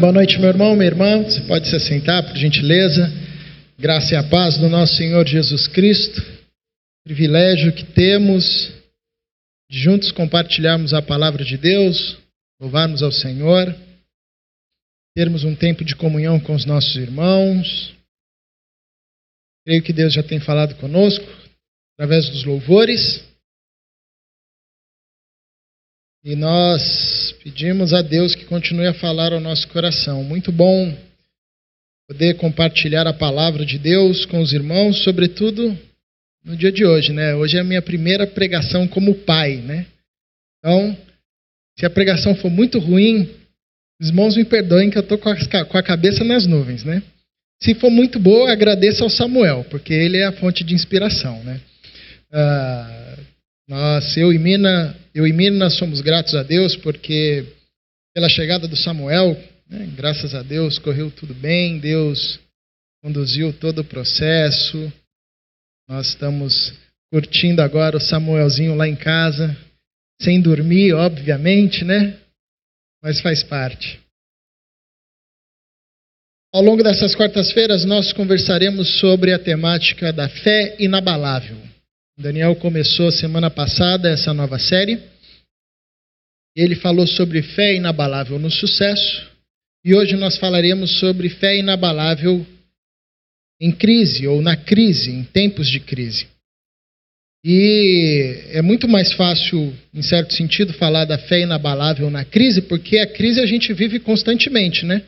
Boa noite, meu irmão, minha irmã. Você pode se assentar, por gentileza. Graça e a paz do nosso Senhor Jesus Cristo. Privilégio que temos de juntos compartilharmos a palavra de Deus, louvarmos ao Senhor, termos um tempo de comunhão com os nossos irmãos. Creio que Deus já tem falado conosco através dos louvores. E nós pedimos a Deus que continue a falar ao nosso coração. Muito bom poder compartilhar a palavra de Deus com os irmãos, sobretudo no dia de hoje, né? Hoje é a minha primeira pregação como pai, né? Então, se a pregação for muito ruim, os irmãos me perdoem que eu estou com, a cabeça nas nuvens, né? Se for muito boa, agradeço ao Samuel, porque ele é a fonte de inspiração, né? Ah, nós, eu e Mina, eu e Mina somos gratos a Deus porque pela chegada do Samuel, né, graças a Deus, correu tudo bem, Deus conduziu todo o processo. Nós estamos curtindo agora o Samuelzinho lá em casa, sem dormir, obviamente, né? Mas faz parte. Ao longo dessas quartas-feiras, nós conversaremos sobre a temática da fé inabalável. Daniel começou semana passada essa nova série. Ele falou sobre fé inabalável no sucesso. E hoje nós falaremos sobre fé inabalável em crise ou na crise, em tempos de crise. E é muito mais fácil, em certo sentido, falar da fé inabalável na crise, porque a crise a gente vive constantemente, né?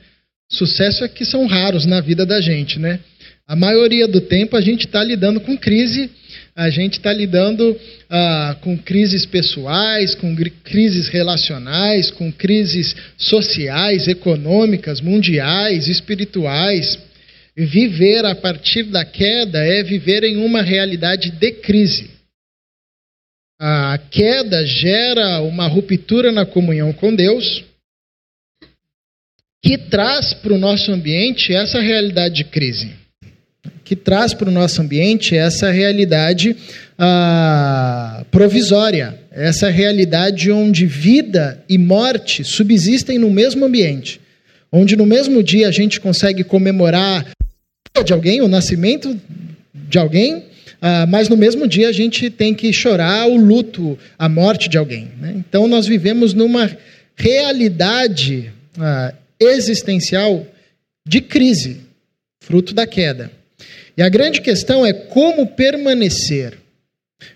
Sucesso é que são raros na vida da gente, né? A maioria do tempo a gente está lidando com crise a gente está lidando ah, com crises pessoais, com crises relacionais, com crises sociais, econômicas, mundiais, espirituais. Viver a partir da queda é viver em uma realidade de crise. A queda gera uma ruptura na comunhão com Deus, que traz para o nosso ambiente essa realidade de crise que traz para o nosso ambiente essa realidade ah, provisória, essa realidade onde vida e morte subsistem no mesmo ambiente, onde no mesmo dia a gente consegue comemorar de alguém, o nascimento de alguém, ah, mas no mesmo dia a gente tem que chorar o luto, a morte de alguém. Né? Então nós vivemos numa realidade ah, existencial de crise, fruto da queda. E a grande questão é como permanecer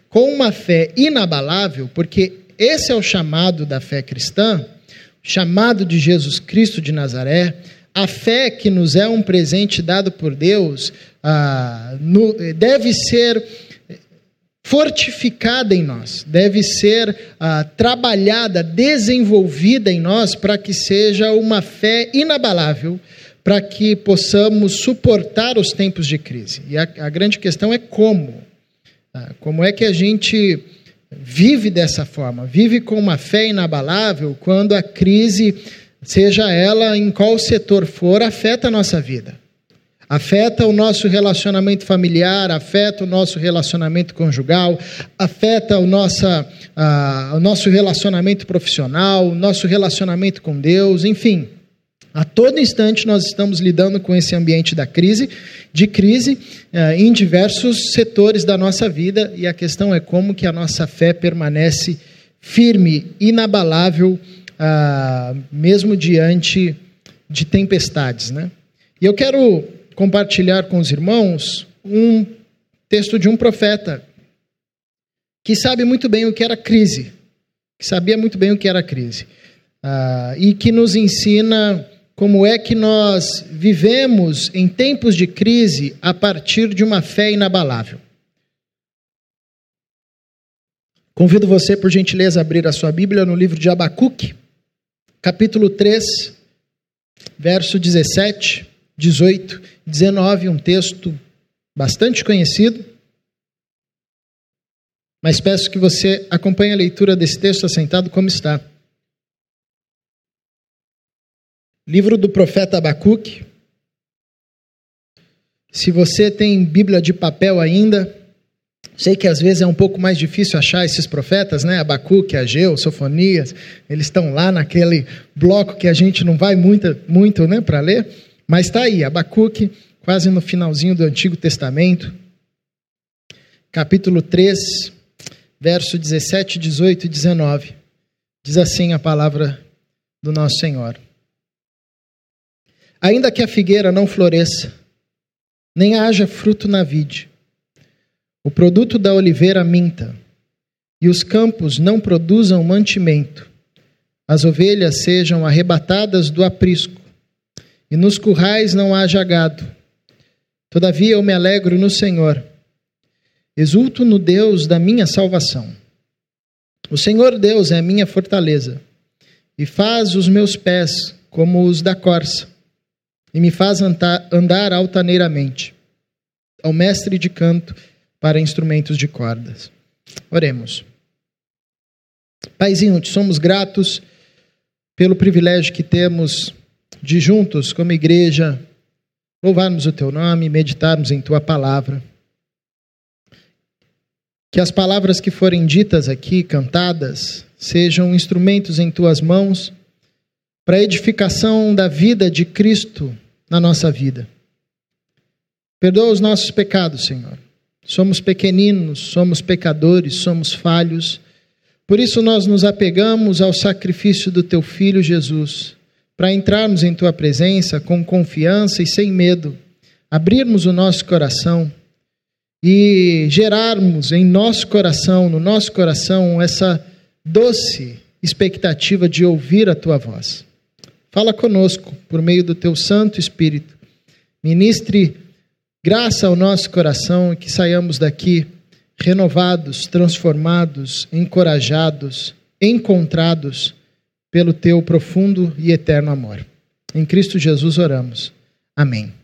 com uma fé inabalável, porque esse é o chamado da fé cristã, chamado de Jesus Cristo de Nazaré, a fé que nos é um presente dado por Deus ah, no, deve ser fortificada em nós, deve ser ah, trabalhada, desenvolvida em nós para que seja uma fé inabalável para que possamos suportar os tempos de crise. E a, a grande questão é como. Tá? Como é que a gente vive dessa forma? Vive com uma fé inabalável quando a crise, seja ela em qual setor for, afeta a nossa vida. Afeta o nosso relacionamento familiar, afeta o nosso relacionamento conjugal, afeta o, nossa, uh, o nosso relacionamento profissional, o nosso relacionamento com Deus, enfim. A todo instante nós estamos lidando com esse ambiente da crise, de crise eh, em diversos setores da nossa vida, e a questão é como que a nossa fé permanece firme, inabalável, ah, mesmo diante de tempestades. Né? E eu quero compartilhar com os irmãos um texto de um profeta que sabe muito bem o que era crise, que sabia muito bem o que era crise, ah, e que nos ensina como é que nós vivemos em tempos de crise a partir de uma fé inabalável. Convido você, por gentileza, a abrir a sua Bíblia no livro de Abacuque, capítulo 3, verso 17, 18, 19, um texto bastante conhecido. Mas peço que você acompanhe a leitura desse texto assentado como está. Livro do profeta Abacuque. Se você tem Bíblia de papel ainda, Sei que às vezes é um pouco mais difícil achar esses profetas, né? Abacuque, Ageu, Sofonias, eles estão lá naquele bloco que a gente não vai muito, muito né, para ler, mas está aí, Abacuque, quase no finalzinho do Antigo Testamento, capítulo 3, verso 17, 18 e 19. Diz assim a palavra do nosso Senhor. Ainda que a figueira não floresça, nem haja fruto na vide, o produto da oliveira minta, e os campos não produzam mantimento, as ovelhas sejam arrebatadas do aprisco, e nos currais não haja gado. Todavia eu me alegro no Senhor, exulto no Deus da minha salvação. O Senhor Deus é a minha fortaleza, e faz os meus pés como os da corça, e me faz andar altaneiramente. Ao mestre de canto, para instrumentos de cordas. Oremos. Paizinho, te somos gratos pelo privilégio que temos de juntos, como igreja, louvarmos o teu nome, meditarmos em tua palavra. Que as palavras que forem ditas aqui, cantadas, sejam instrumentos em tuas mãos para a edificação da vida de Cristo na nossa vida. Perdoa os nossos pecados, Senhor. Somos pequeninos, somos pecadores, somos falhos. Por isso nós nos apegamos ao sacrifício do teu filho Jesus, para entrarmos em tua presença com confiança e sem medo, abrirmos o nosso coração e gerarmos em nosso coração, no nosso coração, essa doce expectativa de ouvir a tua voz. Fala conosco por meio do teu Santo Espírito. Ministre graça ao nosso coração e que saiamos daqui renovados, transformados, encorajados, encontrados pelo teu profundo e eterno amor. Em Cristo Jesus oramos. Amém.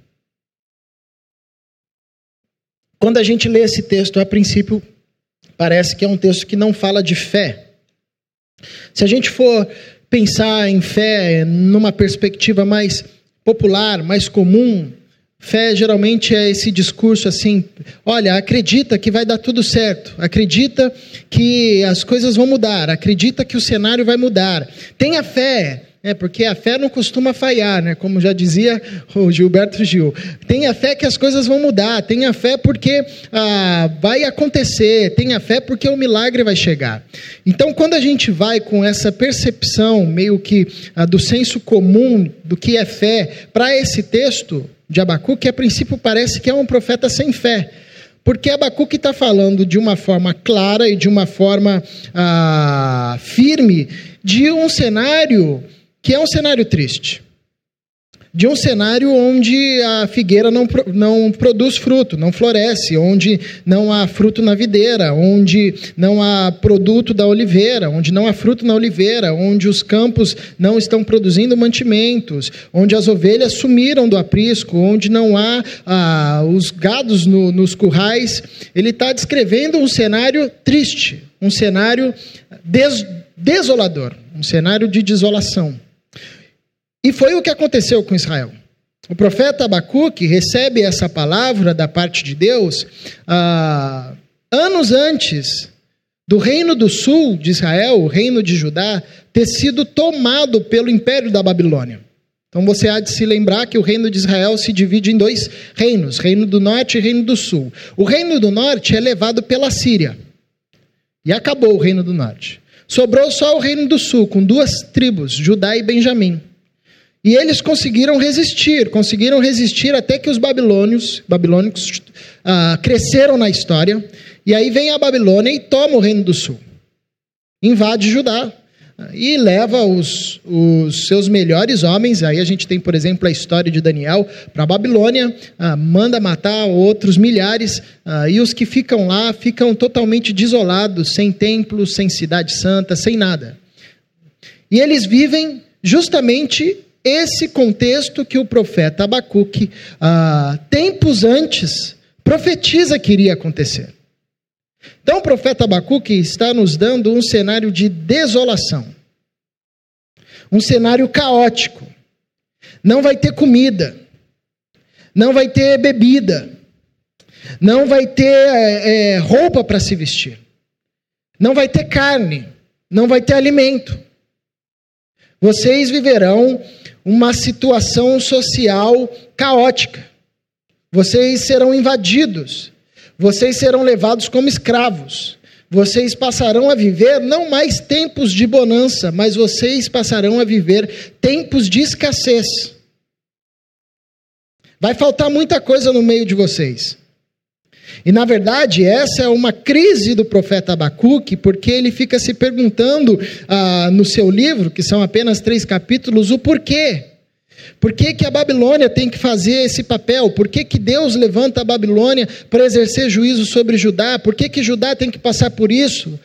Quando a gente lê esse texto, a princípio, parece que é um texto que não fala de fé. Se a gente for pensar em fé numa perspectiva mais popular, mais comum, Fé geralmente é esse discurso assim: olha, acredita que vai dar tudo certo, acredita que as coisas vão mudar, acredita que o cenário vai mudar. Tenha fé, né, porque a fé não costuma falhar, né, como já dizia o Gilberto Gil. Tenha fé que as coisas vão mudar, tenha fé porque ah, vai acontecer, tenha fé porque o milagre vai chegar. Então, quando a gente vai com essa percepção meio que ah, do senso comum do que é fé para esse texto, de Abacuque, a princípio parece que é um profeta sem fé. Porque Abacuque está falando de uma forma clara e de uma forma ah, firme de um cenário que é um cenário triste de um cenário onde a figueira não, não produz fruto, não floresce, onde não há fruto na videira, onde não há produto da oliveira, onde não há fruto na oliveira, onde os campos não estão produzindo mantimentos, onde as ovelhas sumiram do aprisco, onde não há ah, os gados no, nos currais. Ele está descrevendo um cenário triste, um cenário des, desolador, um cenário de desolação. E foi o que aconteceu com Israel. O profeta Abacuque recebe essa palavra da parte de Deus ah, anos antes do reino do sul de Israel, o reino de Judá, ter sido tomado pelo império da Babilônia. Então você há de se lembrar que o reino de Israel se divide em dois reinos, reino do norte e reino do sul. O reino do norte é levado pela Síria. E acabou o reino do norte. Sobrou só o reino do sul, com duas tribos, Judá e Benjamim. E eles conseguiram resistir, conseguiram resistir até que os babilônios, babilônicos ah, cresceram na história. E aí vem a Babilônia e toma o reino do sul, invade Judá e leva os, os seus melhores homens. Aí a gente tem, por exemplo, a história de Daniel para a Babilônia, ah, manda matar outros milhares, ah, e os que ficam lá ficam totalmente desolados, sem templo, sem cidade santa, sem nada. E eles vivem justamente esse contexto que o profeta Abacuque, ah, tempos antes, profetiza que iria acontecer. Então, o profeta Abacuque está nos dando um cenário de desolação, um cenário caótico. Não vai ter comida, não vai ter bebida, não vai ter é, roupa para se vestir, não vai ter carne, não vai ter alimento. Vocês viverão uma situação social caótica. Vocês serão invadidos. Vocês serão levados como escravos. Vocês passarão a viver não mais tempos de bonança, mas vocês passarão a viver tempos de escassez. Vai faltar muita coisa no meio de vocês. E na verdade, essa é uma crise do profeta Abacuque, porque ele fica se perguntando ah, no seu livro, que são apenas três capítulos, o porquê. Por que, que a Babilônia tem que fazer esse papel? Por que, que Deus levanta a Babilônia para exercer juízo sobre Judá? Por que, que Judá tem que passar por isso?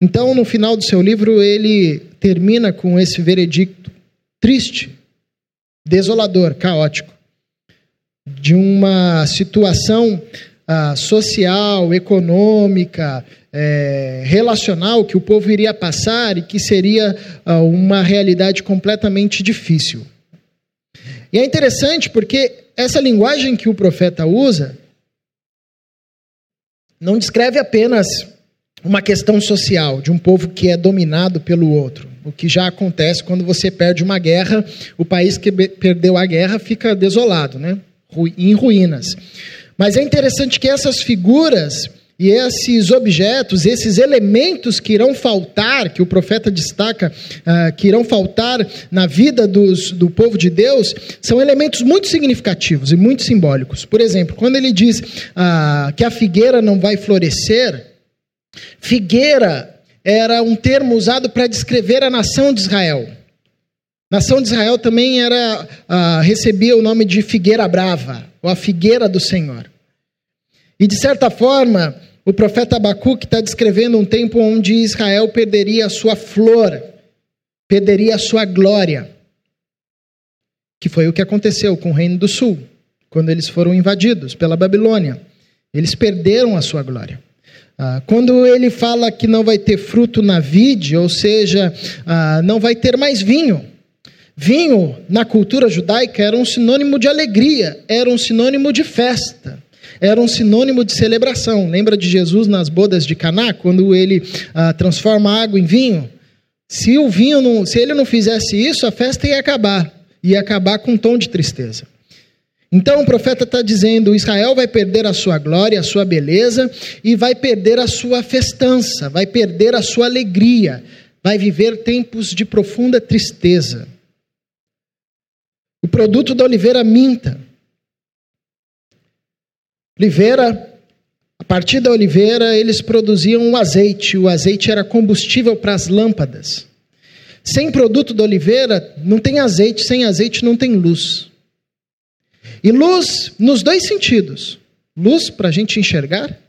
Então, no final do seu livro, ele termina com esse veredicto triste, desolador, caótico de uma situação ah, social, econômica, é, relacional que o povo iria passar e que seria ah, uma realidade completamente difícil. E é interessante porque essa linguagem que o profeta usa não descreve apenas uma questão social de um povo que é dominado pelo outro. O que já acontece quando você perde uma guerra, o país que perdeu a guerra fica desolado, né? Em ruínas. Mas é interessante que essas figuras e esses objetos, esses elementos que irão faltar, que o profeta destaca, uh, que irão faltar na vida dos, do povo de Deus, são elementos muito significativos e muito simbólicos. Por exemplo, quando ele diz uh, que a figueira não vai florescer, figueira era um termo usado para descrever a nação de Israel. Nação de Israel também era ah, recebia o nome de figueira brava, ou a figueira do Senhor. E de certa forma, o profeta Abacuque está descrevendo um tempo onde Israel perderia a sua flor, perderia a sua glória, que foi o que aconteceu com o Reino do Sul, quando eles foram invadidos pela Babilônia. Eles perderam a sua glória. Ah, quando ele fala que não vai ter fruto na vide, ou seja, ah, não vai ter mais vinho, Vinho, na cultura judaica, era um sinônimo de alegria, era um sinônimo de festa, era um sinônimo de celebração. Lembra de Jesus nas bodas de Caná, quando ele ah, transforma água em vinho? Se o vinho não, se ele não fizesse isso, a festa ia acabar, ia acabar com um tom de tristeza. Então o profeta está dizendo: Israel vai perder a sua glória, a sua beleza, e vai perder a sua festança, vai perder a sua alegria, vai viver tempos de profunda tristeza. O produto da oliveira minta. Oliveira, a partir da oliveira, eles produziam o azeite. O azeite era combustível para as lâmpadas. Sem produto da oliveira, não tem azeite. Sem azeite, não tem luz. E luz nos dois sentidos: luz para a gente enxergar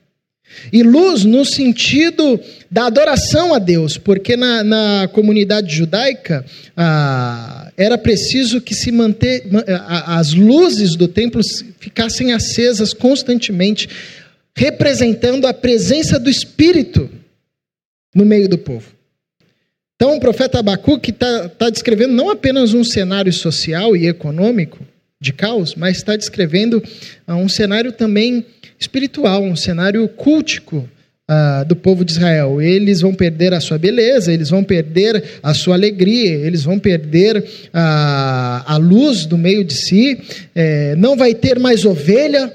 e luz no sentido da adoração a Deus, porque na, na comunidade judaica ah, era preciso que se manter, as luzes do templo ficassem acesas constantemente, representando a presença do Espírito no meio do povo. Então o profeta Abacuque está tá descrevendo não apenas um cenário social e econômico de caos, mas está descrevendo ah, um cenário também espiritual, um cenário cultico uh, do povo de Israel. Eles vão perder a sua beleza, eles vão perder a sua alegria, eles vão perder uh, a luz do meio de si, é, não vai ter mais ovelha.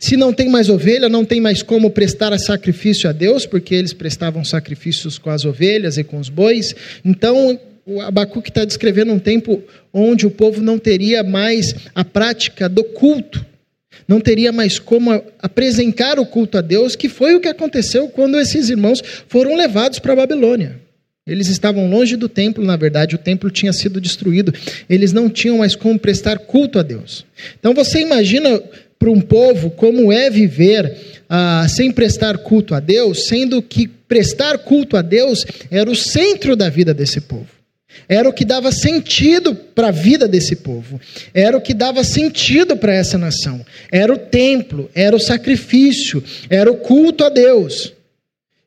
Se não tem mais ovelha, não tem mais como prestar sacrifício a Deus, porque eles prestavam sacrifícios com as ovelhas e com os bois. Então, o Abacuque está descrevendo um tempo onde o povo não teria mais a prática do culto não teria mais como apresentar o culto a Deus, que foi o que aconteceu quando esses irmãos foram levados para a Babilônia. Eles estavam longe do templo, na verdade, o templo tinha sido destruído. Eles não tinham mais como prestar culto a Deus. Então você imagina para um povo como é viver ah, sem prestar culto a Deus, sendo que prestar culto a Deus era o centro da vida desse povo. Era o que dava sentido para a vida desse povo. Era o que dava sentido para essa nação. Era o templo, era o sacrifício, era o culto a Deus.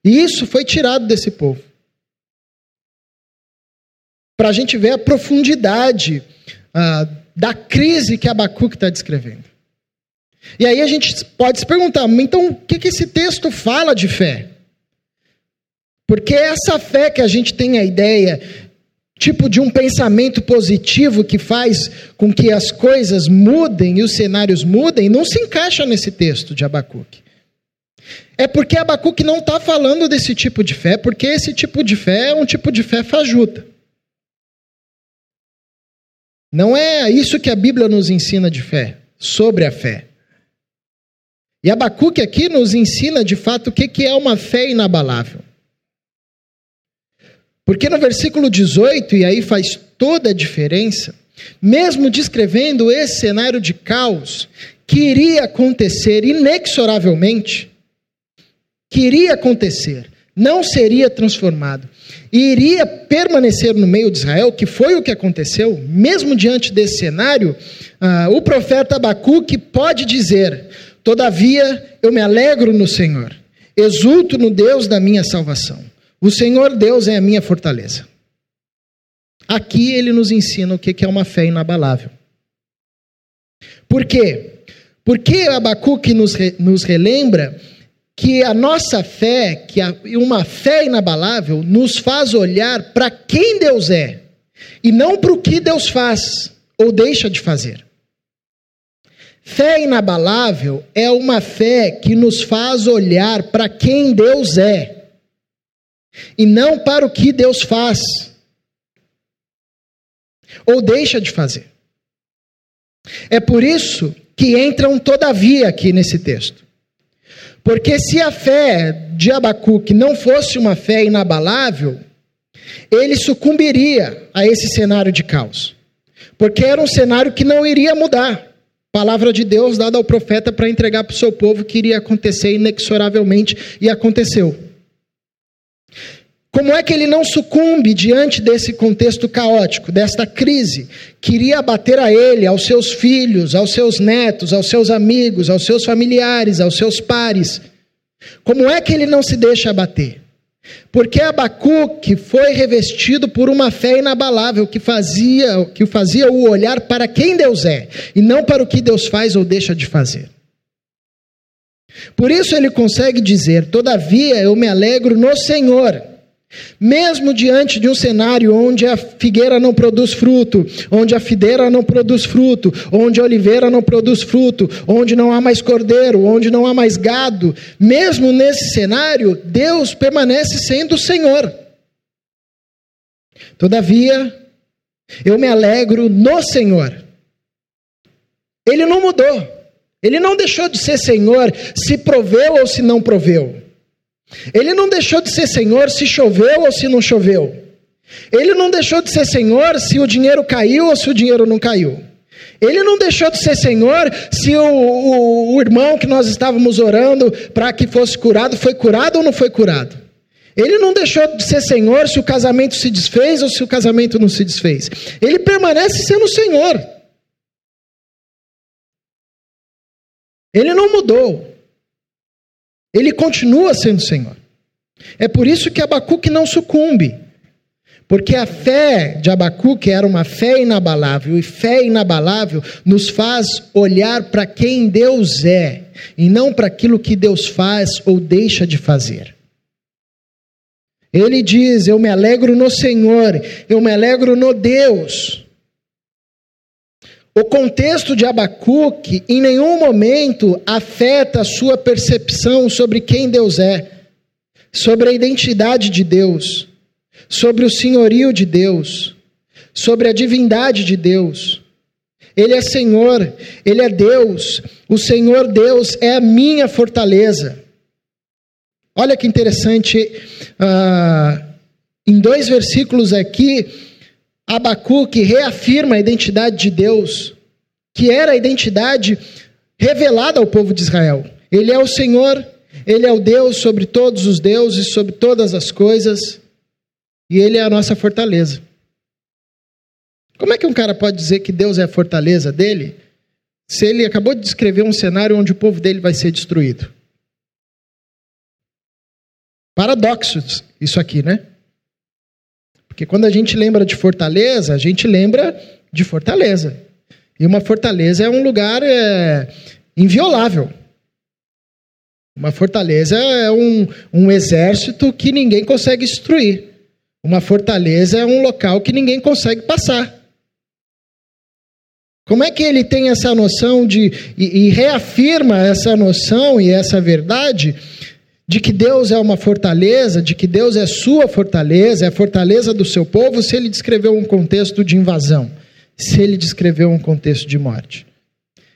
E isso foi tirado desse povo. Para a gente ver a profundidade ah, da crise que Abacuque está descrevendo. E aí a gente pode se perguntar, então o que, que esse texto fala de fé? Porque essa fé que a gente tem a ideia, tipo de um pensamento positivo que faz com que as coisas mudem e os cenários mudem, não se encaixa nesse texto de Abacuque. É porque Abacuque não está falando desse tipo de fé, porque esse tipo de fé é um tipo de fé fajuta. Não é isso que a Bíblia nos ensina de fé, sobre a fé. E Abacuque aqui nos ensina de fato o que é uma fé inabalável. Porque no versículo 18, e aí faz toda a diferença, mesmo descrevendo esse cenário de caos que iria acontecer inexoravelmente, que iria acontecer, não seria transformado, e iria permanecer no meio de Israel, que foi o que aconteceu, mesmo diante desse cenário, uh, o profeta Abacuque pode dizer: Todavia eu me alegro no Senhor, exulto no Deus da minha salvação. O Senhor Deus é a minha fortaleza. Aqui ele nos ensina o que é uma fé inabalável. Por quê? Porque Abacuque nos, nos relembra que a nossa fé, que a, uma fé inabalável, nos faz olhar para quem Deus é e não para o que Deus faz ou deixa de fazer. Fé inabalável é uma fé que nos faz olhar para quem Deus é e não para o que Deus faz ou deixa de fazer. É por isso que entra um todavia aqui nesse texto. Porque se a fé de Abacuque não fosse uma fé inabalável, ele sucumbiria a esse cenário de caos. Porque era um cenário que não iria mudar. Palavra de Deus dada ao profeta para entregar para o seu povo que iria acontecer inexoravelmente e aconteceu. Como é que ele não sucumbe diante desse contexto caótico, desta crise? Queria abater a ele, aos seus filhos, aos seus netos, aos seus amigos, aos seus familiares, aos seus pares. Como é que ele não se deixa abater? Porque Abacuque foi revestido por uma fé inabalável que fazia, que fazia o olhar para quem Deus é e não para o que Deus faz ou deixa de fazer. Por isso ele consegue dizer: Todavia eu me alegro no Senhor. Mesmo diante de um cenário onde a figueira não produz fruto, onde a fideira não produz fruto, onde a oliveira não produz fruto, onde não há mais cordeiro, onde não há mais gado, mesmo nesse cenário, Deus permanece sendo o Senhor. Todavia, eu me alegro no Senhor. Ele não mudou. Ele não deixou de ser Senhor se proveu ou se não proveu. Ele não deixou de ser senhor se choveu ou se não choveu. Ele não deixou de ser senhor se o dinheiro caiu ou se o dinheiro não caiu. Ele não deixou de ser senhor se o, o, o irmão que nós estávamos orando para que fosse curado foi curado ou não foi curado. Ele não deixou de ser senhor se o casamento se desfez ou se o casamento não se desfez. Ele permanece sendo senhor. Ele não mudou. Ele continua sendo Senhor. É por isso que Abacuque não sucumbe. Porque a fé de Abacuque era uma fé inabalável, e fé inabalável nos faz olhar para quem Deus é, e não para aquilo que Deus faz ou deixa de fazer. Ele diz: Eu me alegro no Senhor, eu me alegro no Deus. O contexto de Abacuque em nenhum momento afeta a sua percepção sobre quem Deus é, sobre a identidade de Deus, sobre o senhorio de Deus, sobre a divindade de Deus. Ele é Senhor, Ele é Deus, o Senhor Deus é a minha fortaleza. Olha que interessante, uh, em dois versículos aqui, Abacuque reafirma a identidade de Deus, que era a identidade revelada ao povo de Israel. Ele é o Senhor, ele é o Deus sobre todos os deuses, sobre todas as coisas, e ele é a nossa fortaleza. Como é que um cara pode dizer que Deus é a fortaleza dele, se ele acabou de descrever um cenário onde o povo dele vai ser destruído? Paradoxos, isso aqui, né? Porque quando a gente lembra de fortaleza, a gente lembra de fortaleza. E uma fortaleza é um lugar é, inviolável. Uma fortaleza é um, um exército que ninguém consegue destruir. Uma fortaleza é um local que ninguém consegue passar. Como é que ele tem essa noção de. e, e reafirma essa noção e essa verdade de que Deus é uma fortaleza, de que Deus é sua fortaleza, é a fortaleza do seu povo, se ele descreveu um contexto de invasão, se ele descreveu um contexto de morte.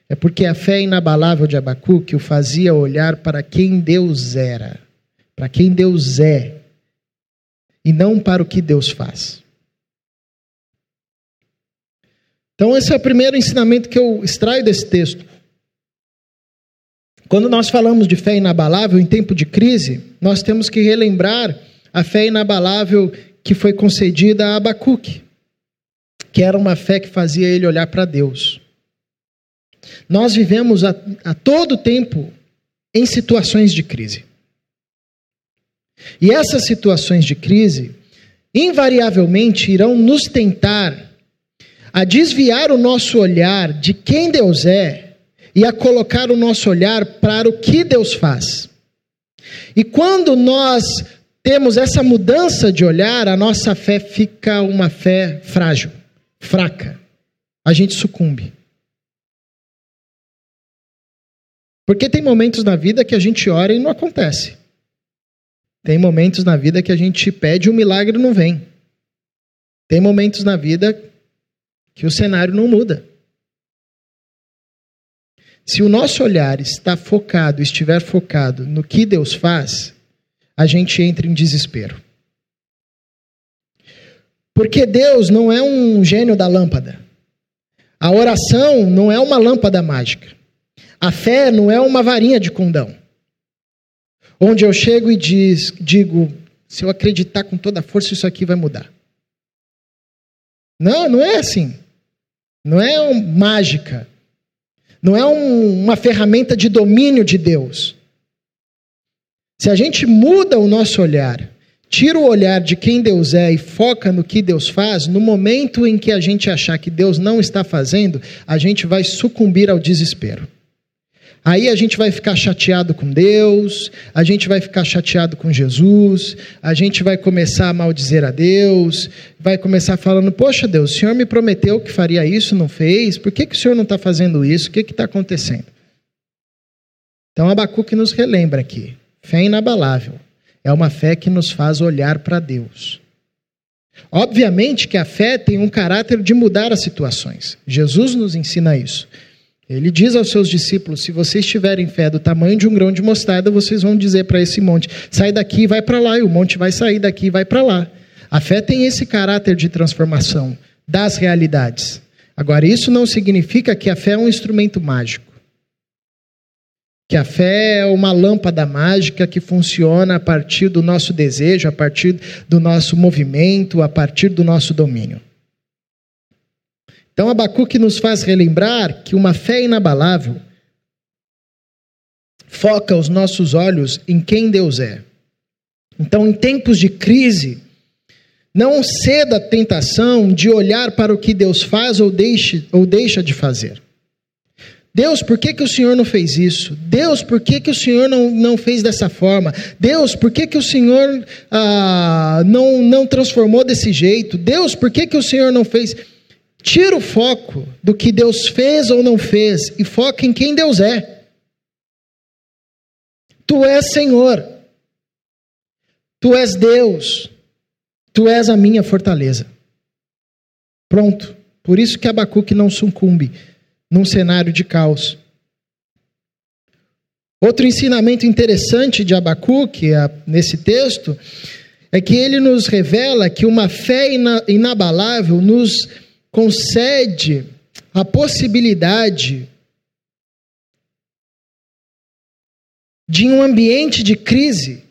É porque a fé inabalável de Abacuque o fazia olhar para quem Deus era, para quem Deus é, e não para o que Deus faz. Então, esse é o primeiro ensinamento que eu extraio desse texto. Quando nós falamos de fé inabalável em tempo de crise, nós temos que relembrar a fé inabalável que foi concedida a Abacuque, que era uma fé que fazia ele olhar para Deus. Nós vivemos a, a todo tempo em situações de crise. E essas situações de crise, invariavelmente, irão nos tentar a desviar o nosso olhar de quem Deus é e a colocar o nosso olhar para o que Deus faz. E quando nós temos essa mudança de olhar, a nossa fé fica uma fé frágil, fraca. A gente sucumbe. Porque tem momentos na vida que a gente ora e não acontece. Tem momentos na vida que a gente pede e o milagre não vem. Tem momentos na vida que o cenário não muda. Se o nosso olhar está focado, estiver focado no que Deus faz, a gente entra em desespero. Porque Deus não é um gênio da lâmpada. A oração não é uma lâmpada mágica. A fé não é uma varinha de condão. Onde eu chego e diz, digo, se eu acreditar com toda a força, isso aqui vai mudar. Não, não é assim. Não é um, mágica. Não é um, uma ferramenta de domínio de Deus. Se a gente muda o nosso olhar, tira o olhar de quem Deus é e foca no que Deus faz, no momento em que a gente achar que Deus não está fazendo, a gente vai sucumbir ao desespero. Aí a gente vai ficar chateado com Deus, a gente vai ficar chateado com Jesus, a gente vai começar a maldizer a Deus, vai começar falando: Poxa, Deus, o Senhor me prometeu que faria isso, não fez, por que, que o Senhor não está fazendo isso? O que está acontecendo? Então Abacuque nos relembra aqui: fé inabalável é uma fé que nos faz olhar para Deus. Obviamente que a fé tem um caráter de mudar as situações. Jesus nos ensina isso. Ele diz aos seus discípulos: se vocês tiverem fé do tamanho de um grão de mostarda, vocês vão dizer para esse monte: sai daqui e vai para lá, e o monte vai sair daqui e vai para lá. A fé tem esse caráter de transformação das realidades. Agora, isso não significa que a fé é um instrumento mágico. Que a fé é uma lâmpada mágica que funciona a partir do nosso desejo, a partir do nosso movimento, a partir do nosso domínio. Então, Abacuque nos faz relembrar que uma fé inabalável foca os nossos olhos em quem Deus é. Então, em tempos de crise, não ceda à tentação de olhar para o que Deus faz ou, deixe, ou deixa de fazer. Deus, por que, que o Senhor não fez isso? Deus, por que, que o Senhor não, não fez dessa forma? Deus, por que, que o Senhor ah, não, não transformou desse jeito? Deus, por que, que o Senhor não fez. Tira o foco do que Deus fez ou não fez e foca em quem Deus é. Tu és Senhor. Tu és Deus. Tu és a minha fortaleza. Pronto. Por isso que Abacuque não sucumbe num cenário de caos. Outro ensinamento interessante de Abacuque nesse texto é que ele nos revela que uma fé inabalável nos concede a possibilidade de, em um ambiente de crise,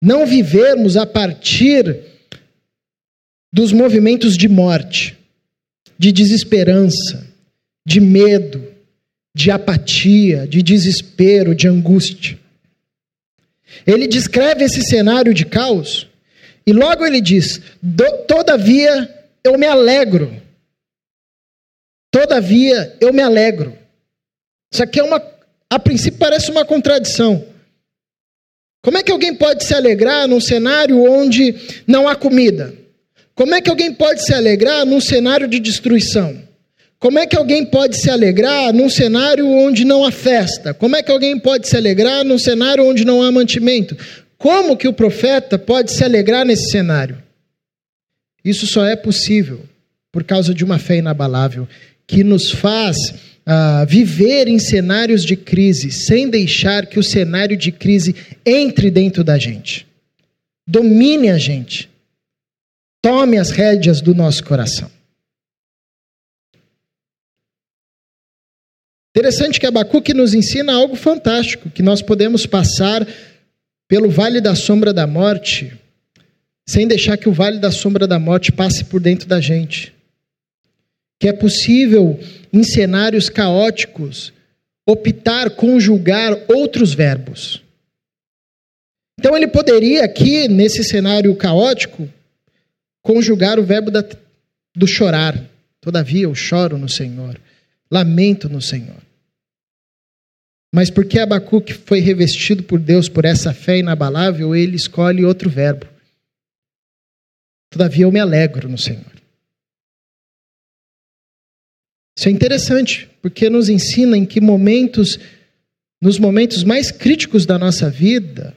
não vivermos a partir dos movimentos de morte, de desesperança, de medo, de apatia, de desespero, de angústia. Ele descreve esse cenário de caos e logo ele diz: Todavia eu me alegro. Todavia eu me alegro. Isso aqui é uma. A princípio parece uma contradição. Como é que alguém pode se alegrar num cenário onde não há comida? Como é que alguém pode se alegrar num cenário de destruição? Como é que alguém pode se alegrar num cenário onde não há festa? Como é que alguém pode se alegrar num cenário onde não há mantimento? Como que o profeta pode se alegrar nesse cenário? Isso só é possível por causa de uma fé inabalável que nos faz uh, viver em cenários de crise sem deixar que o cenário de crise entre dentro da gente, domine a gente, tome as rédeas do nosso coração. Interessante que Abacuque nos ensina algo fantástico, que nós podemos passar pelo vale da sombra da morte, sem deixar que o vale da sombra da morte passe por dentro da gente. Que é possível, em cenários caóticos, optar, conjugar outros verbos. Então ele poderia aqui, nesse cenário caótico, conjugar o verbo da, do chorar. Todavia eu choro no Senhor lamento no Senhor. Mas porque Abacuque foi revestido por Deus por essa fé inabalável, ele escolhe outro verbo. Todavia eu me alegro no Senhor. Isso é interessante, porque nos ensina em que momentos, nos momentos mais críticos da nossa vida,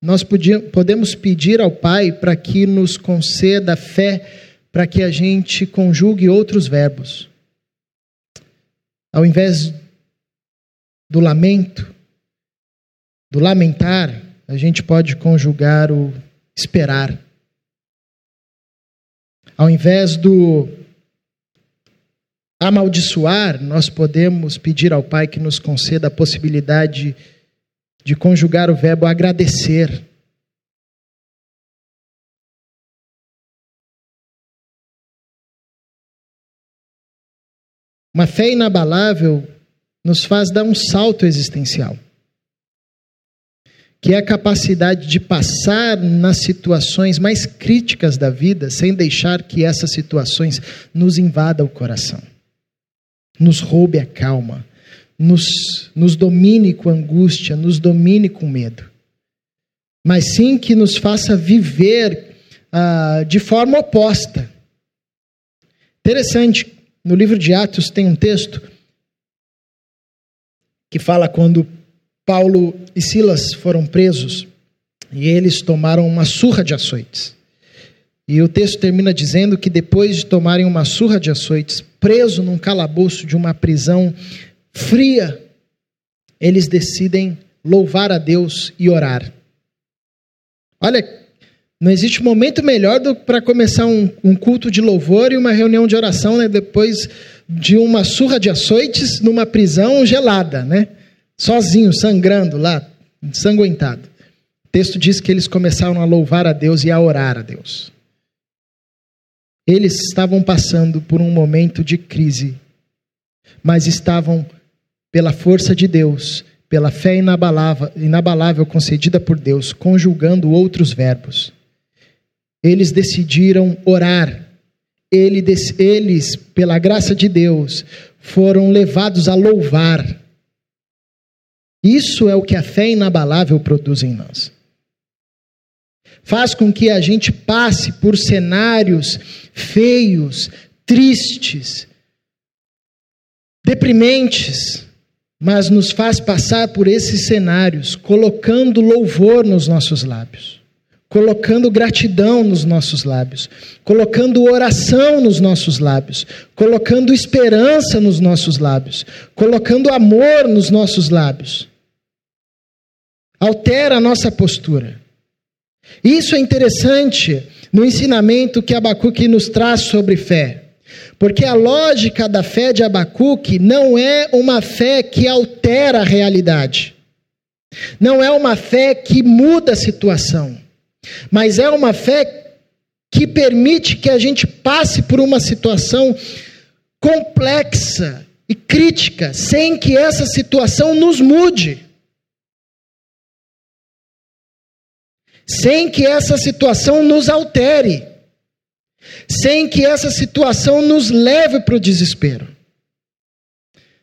nós podemos pedir ao Pai para que nos conceda fé, para que a gente conjugue outros verbos. Ao invés do lamento, do lamentar, a gente pode conjugar o esperar. Ao invés do amaldiçoar, nós podemos pedir ao Pai que nos conceda a possibilidade de conjugar o verbo agradecer. Uma fé inabalável nos faz dar um salto existencial, que é a capacidade de passar nas situações mais críticas da vida sem deixar que essas situações nos invadam o coração, nos roube a calma, nos, nos domine com angústia, nos domine com medo, mas sim que nos faça viver uh, de forma oposta. Interessante, no livro de Atos tem um texto que fala quando Paulo e Silas foram presos e eles tomaram uma surra de açoites. E o texto termina dizendo que depois de tomarem uma surra de açoites, preso num calabouço de uma prisão fria, eles decidem louvar a Deus e orar. Olha não existe momento melhor para começar um, um, culto de louvor e uma reunião de oração, né? Depois de uma surra de açoites numa prisão gelada, né? Sozinho, sangrando lá, ensanguentado. O texto diz que eles começaram a louvar a Deus e a orar a Deus. Eles estavam passando por um momento de crise, mas estavam, pela força de Deus, pela fé inabalável, inabalável concedida por Deus, conjugando outros verbos eles decidiram orar. Eles, pela graça de Deus, foram levados a louvar. Isso é o que a fé inabalável produz em nós. Faz com que a gente passe por cenários feios, tristes, deprimentes, mas nos faz passar por esses cenários colocando louvor nos nossos lábios colocando gratidão nos nossos lábios, colocando oração nos nossos lábios, colocando esperança nos nossos lábios, colocando amor nos nossos lábios. Altera a nossa postura. Isso é interessante no ensinamento que Abacuque nos traz sobre fé. Porque a lógica da fé de Abacuque não é uma fé que altera a realidade. Não é uma fé que muda a situação. Mas é uma fé que permite que a gente passe por uma situação complexa e crítica, sem que essa situação nos mude. Sem que essa situação nos altere. Sem que essa situação nos leve para o desespero.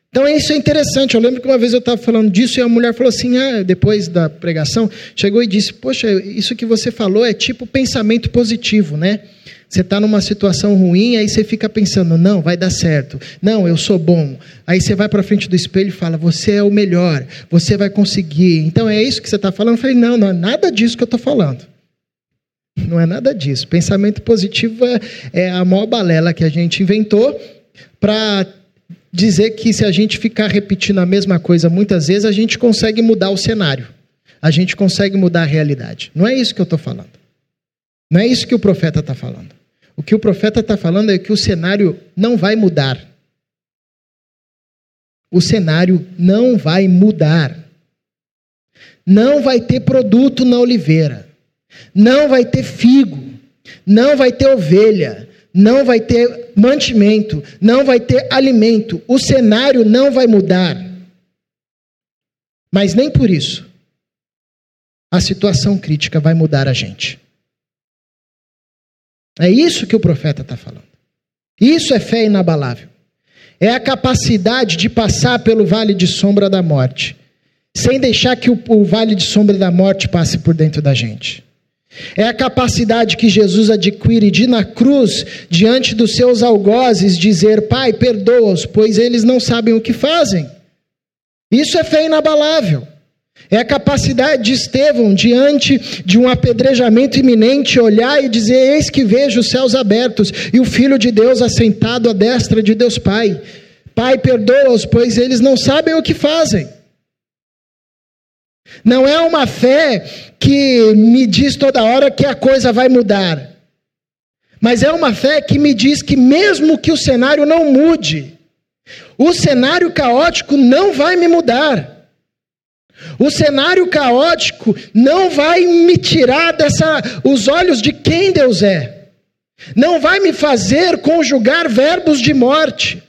Então isso é interessante. Eu lembro que uma vez eu estava falando disso e a mulher falou assim, ah, depois da pregação, chegou e disse: Poxa, isso que você falou é tipo pensamento positivo, né? Você está numa situação ruim, aí você fica pensando, não, vai dar certo. Não, eu sou bom. Aí você vai para frente do espelho e fala, você é o melhor, você vai conseguir. Então é isso que você está falando? Eu falei, não, não é nada disso que eu estou falando. Não é nada disso. Pensamento positivo é, é a maior balela que a gente inventou para dizer que se a gente ficar repetindo a mesma coisa muitas vezes, a gente consegue mudar o cenário. A gente consegue mudar a realidade. Não é isso que eu estou falando. Não é isso que o profeta está falando. O que o profeta está falando é que o cenário não vai mudar. O cenário não vai mudar. Não vai ter produto na oliveira. Não vai ter figo. Não vai ter ovelha. Não vai ter mantimento. Não vai ter alimento. O cenário não vai mudar. Mas nem por isso a situação crítica vai mudar a gente. É isso que o profeta está falando. Isso é fé inabalável. É a capacidade de passar pelo vale de sombra da morte, sem deixar que o, o vale de sombra da morte passe por dentro da gente. É a capacidade que Jesus adquire de na cruz, diante dos seus algozes, dizer: Pai, perdoa-os, pois eles não sabem o que fazem. Isso é fé inabalável. É a capacidade de Estevão, diante de um apedrejamento iminente, olhar e dizer: Eis que vejo os céus abertos e o Filho de Deus assentado à destra de Deus Pai. Pai, perdoa-os, pois eles não sabem o que fazem. Não é uma fé que me diz toda hora que a coisa vai mudar, mas é uma fé que me diz que, mesmo que o cenário não mude, o cenário caótico não vai me mudar. O cenário caótico não vai me tirar dessa os olhos de quem Deus é. Não vai me fazer conjugar verbos de morte.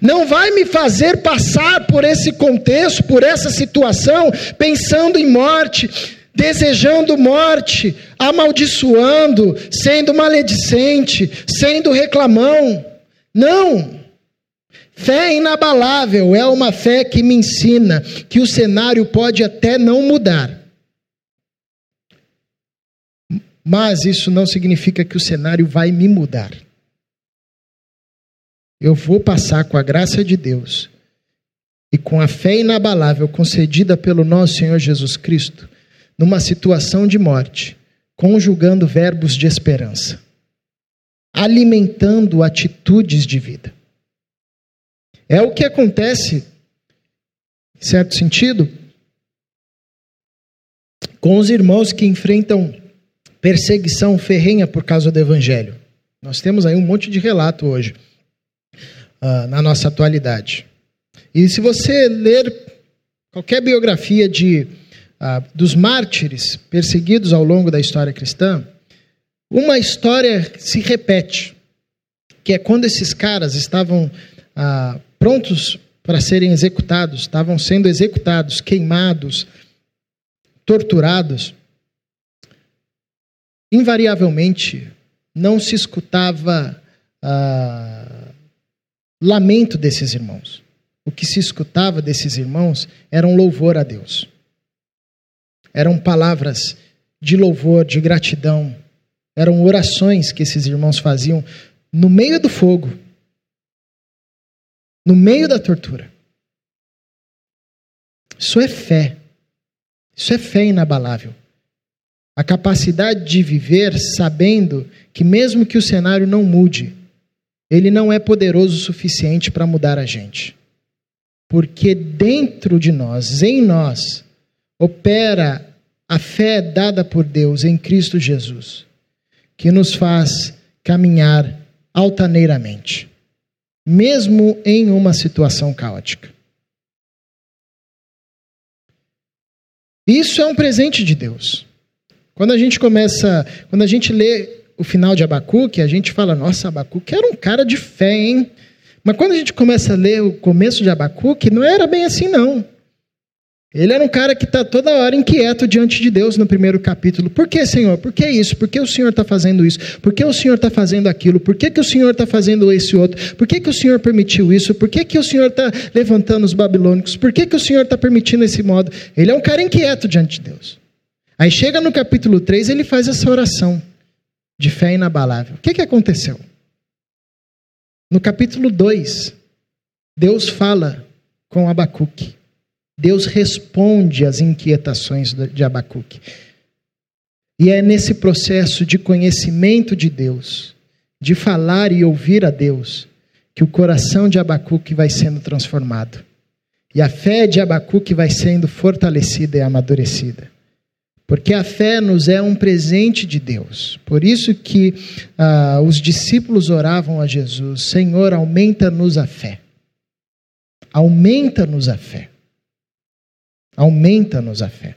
Não vai me fazer passar por esse contexto, por essa situação, pensando em morte, desejando morte, amaldiçoando, sendo maledicente, sendo reclamão. Não. Fé inabalável é uma fé que me ensina que o cenário pode até não mudar. Mas isso não significa que o cenário vai me mudar. Eu vou passar com a graça de Deus e com a fé inabalável concedida pelo nosso Senhor Jesus Cristo, numa situação de morte, conjugando verbos de esperança, alimentando atitudes de vida. É o que acontece, em certo sentido, com os irmãos que enfrentam perseguição ferrenha por causa do Evangelho. Nós temos aí um monte de relato hoje, uh, na nossa atualidade. E se você ler qualquer biografia de, uh, dos mártires perseguidos ao longo da história cristã, uma história se repete, que é quando esses caras estavam uh, prontos para serem executados, estavam sendo executados, queimados, torturados, invariavelmente não se escutava ah, lamento desses irmãos. O que se escutava desses irmãos era um louvor a Deus. Eram palavras de louvor, de gratidão. Eram orações que esses irmãos faziam no meio do fogo, no meio da tortura. Isso é fé. Isso é fé inabalável. A capacidade de viver sabendo que, mesmo que o cenário não mude, ele não é poderoso o suficiente para mudar a gente. Porque dentro de nós, em nós, opera a fé dada por Deus em Cristo Jesus, que nos faz caminhar altaneiramente mesmo em uma situação caótica. Isso é um presente de Deus. Quando a gente começa, quando a gente lê o final de Abacuque, a gente fala, nossa, Abacuque era um cara de fé, hein? Mas quando a gente começa a ler o começo de Abacuque, não era bem assim, não. Ele era um cara que está toda hora inquieto diante de Deus no primeiro capítulo. Por que, Senhor? Por que isso? Por que o Senhor está fazendo isso? Por que o Senhor está fazendo aquilo? Por que, que o Senhor está fazendo esse outro? Por que, que o Senhor permitiu isso? Por que, que o Senhor está levantando os babilônicos? Por que, que o Senhor está permitindo esse modo? Ele é um cara inquieto diante de Deus. Aí chega no capítulo 3, ele faz essa oração de fé inabalável. O que, que aconteceu? No capítulo 2, Deus fala com Abacuque. Deus responde às inquietações de Abacuque. E é nesse processo de conhecimento de Deus, de falar e ouvir a Deus, que o coração de Abacuque vai sendo transformado. E a fé de Abacuque vai sendo fortalecida e amadurecida. Porque a fé nos é um presente de Deus. Por isso que ah, os discípulos oravam a Jesus: Senhor, aumenta-nos a fé. Aumenta-nos a fé. Aumenta-nos a fé.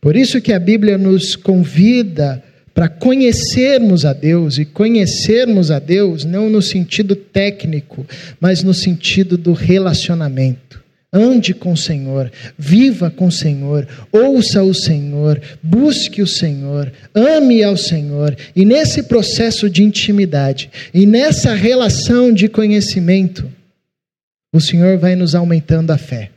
Por isso que a Bíblia nos convida para conhecermos a Deus e conhecermos a Deus não no sentido técnico, mas no sentido do relacionamento. Ande com o Senhor, viva com o Senhor, ouça o Senhor, busque o Senhor, ame ao Senhor. E nesse processo de intimidade e nessa relação de conhecimento, o Senhor vai nos aumentando a fé.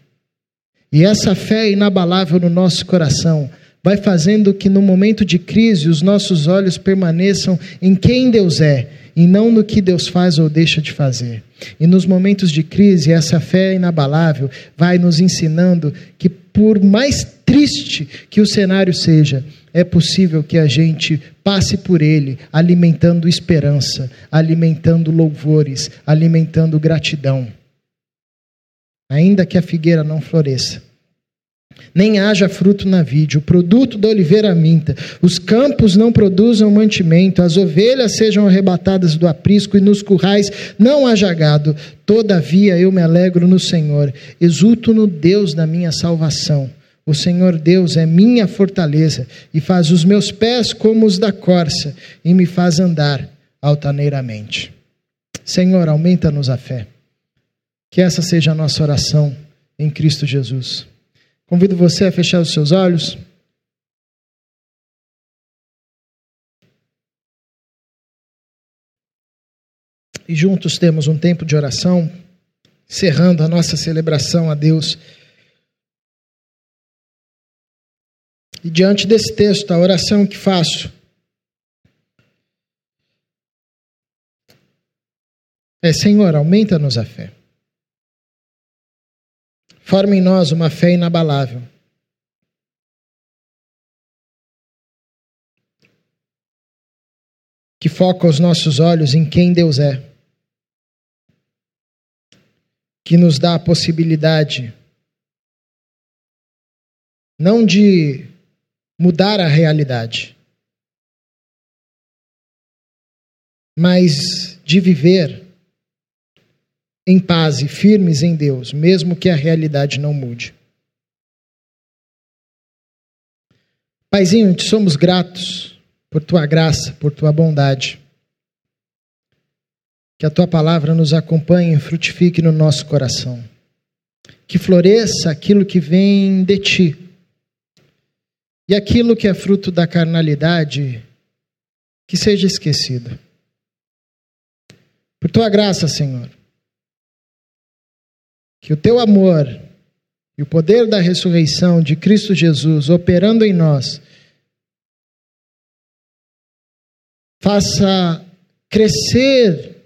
E essa fé inabalável no nosso coração vai fazendo que no momento de crise os nossos olhos permaneçam em quem Deus é e não no que Deus faz ou deixa de fazer. E nos momentos de crise, essa fé inabalável vai nos ensinando que, por mais triste que o cenário seja, é possível que a gente passe por ele alimentando esperança, alimentando louvores, alimentando gratidão ainda que a figueira não floresça. Nem haja fruto na vide, o produto da oliveira minta, os campos não produzam mantimento, as ovelhas sejam arrebatadas do aprisco e nos currais não haja gado. Todavia eu me alegro no Senhor, exulto no Deus da minha salvação. O Senhor Deus é minha fortaleza e faz os meus pés como os da corça e me faz andar altaneiramente. Senhor, aumenta-nos a fé. Que essa seja a nossa oração em Cristo Jesus. Convido você a fechar os seus olhos. E juntos temos um tempo de oração, encerrando a nossa celebração a Deus. E diante desse texto, a oração que faço é: Senhor, aumenta-nos a fé. Forma em nós uma fé inabalável. Que foca os nossos olhos em quem Deus é. Que nos dá a possibilidade não de mudar a realidade, mas de viver em paz e firmes em Deus, mesmo que a realidade não mude. Paizinho, te somos gratos por tua graça, por tua bondade. Que a tua palavra nos acompanhe e frutifique no nosso coração. Que floresça aquilo que vem de ti. E aquilo que é fruto da carnalidade, que seja esquecido. Por tua graça, Senhor que o teu amor e o poder da ressurreição de Cristo Jesus operando em nós faça crescer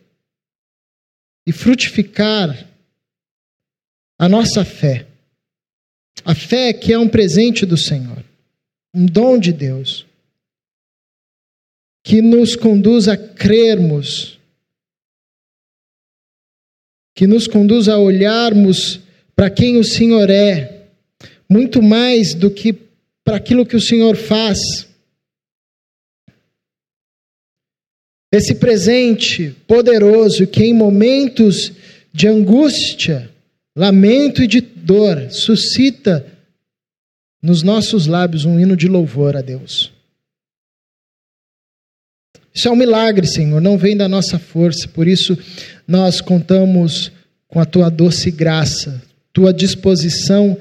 e frutificar a nossa fé. A fé que é um presente do Senhor, um dom de Deus, que nos conduz a crermos que nos conduz a olharmos para quem o Senhor é, muito mais do que para aquilo que o Senhor faz. Esse presente poderoso que em momentos de angústia, lamento e de dor suscita nos nossos lábios um hino de louvor a Deus. Isso é um milagre, Senhor, não vem da nossa força, por isso nós contamos com a tua doce graça, tua disposição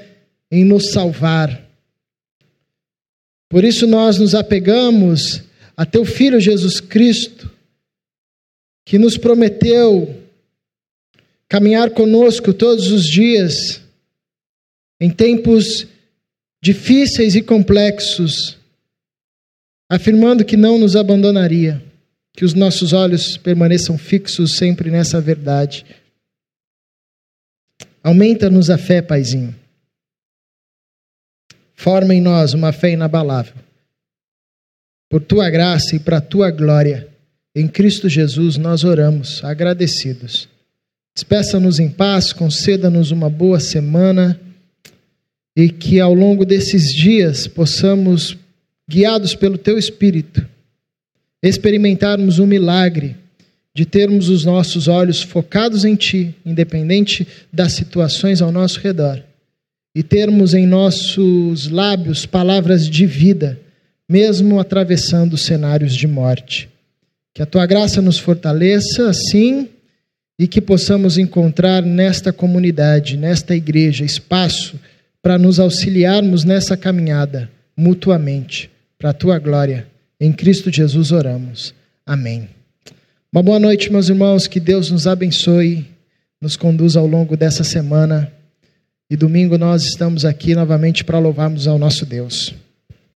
em nos salvar. Por isso nós nos apegamos a teu filho Jesus Cristo, que nos prometeu caminhar conosco todos os dias em tempos difíceis e complexos, afirmando que não nos abandonaria, que os nossos olhos permaneçam fixos sempre nessa verdade. Aumenta-nos a fé, Paizinho. Forma em nós uma fé inabalável. Por tua graça e para tua glória, em Cristo Jesus nós oramos, agradecidos. Despeça-nos em paz, conceda-nos uma boa semana e que ao longo desses dias possamos, guiados pelo Teu Espírito, experimentarmos o milagre de termos os nossos olhos focados em Ti, independente das situações ao nosso redor, e termos em nossos lábios palavras de vida, mesmo atravessando cenários de morte. Que a Tua graça nos fortaleça, assim, e que possamos encontrar nesta comunidade, nesta igreja, espaço para nos auxiliarmos nessa caminhada mutuamente, para a tua glória. Em Cristo Jesus oramos. Amém. Uma boa noite, meus irmãos, que Deus nos abençoe, nos conduza ao longo dessa semana. E domingo nós estamos aqui novamente para louvarmos ao nosso Deus.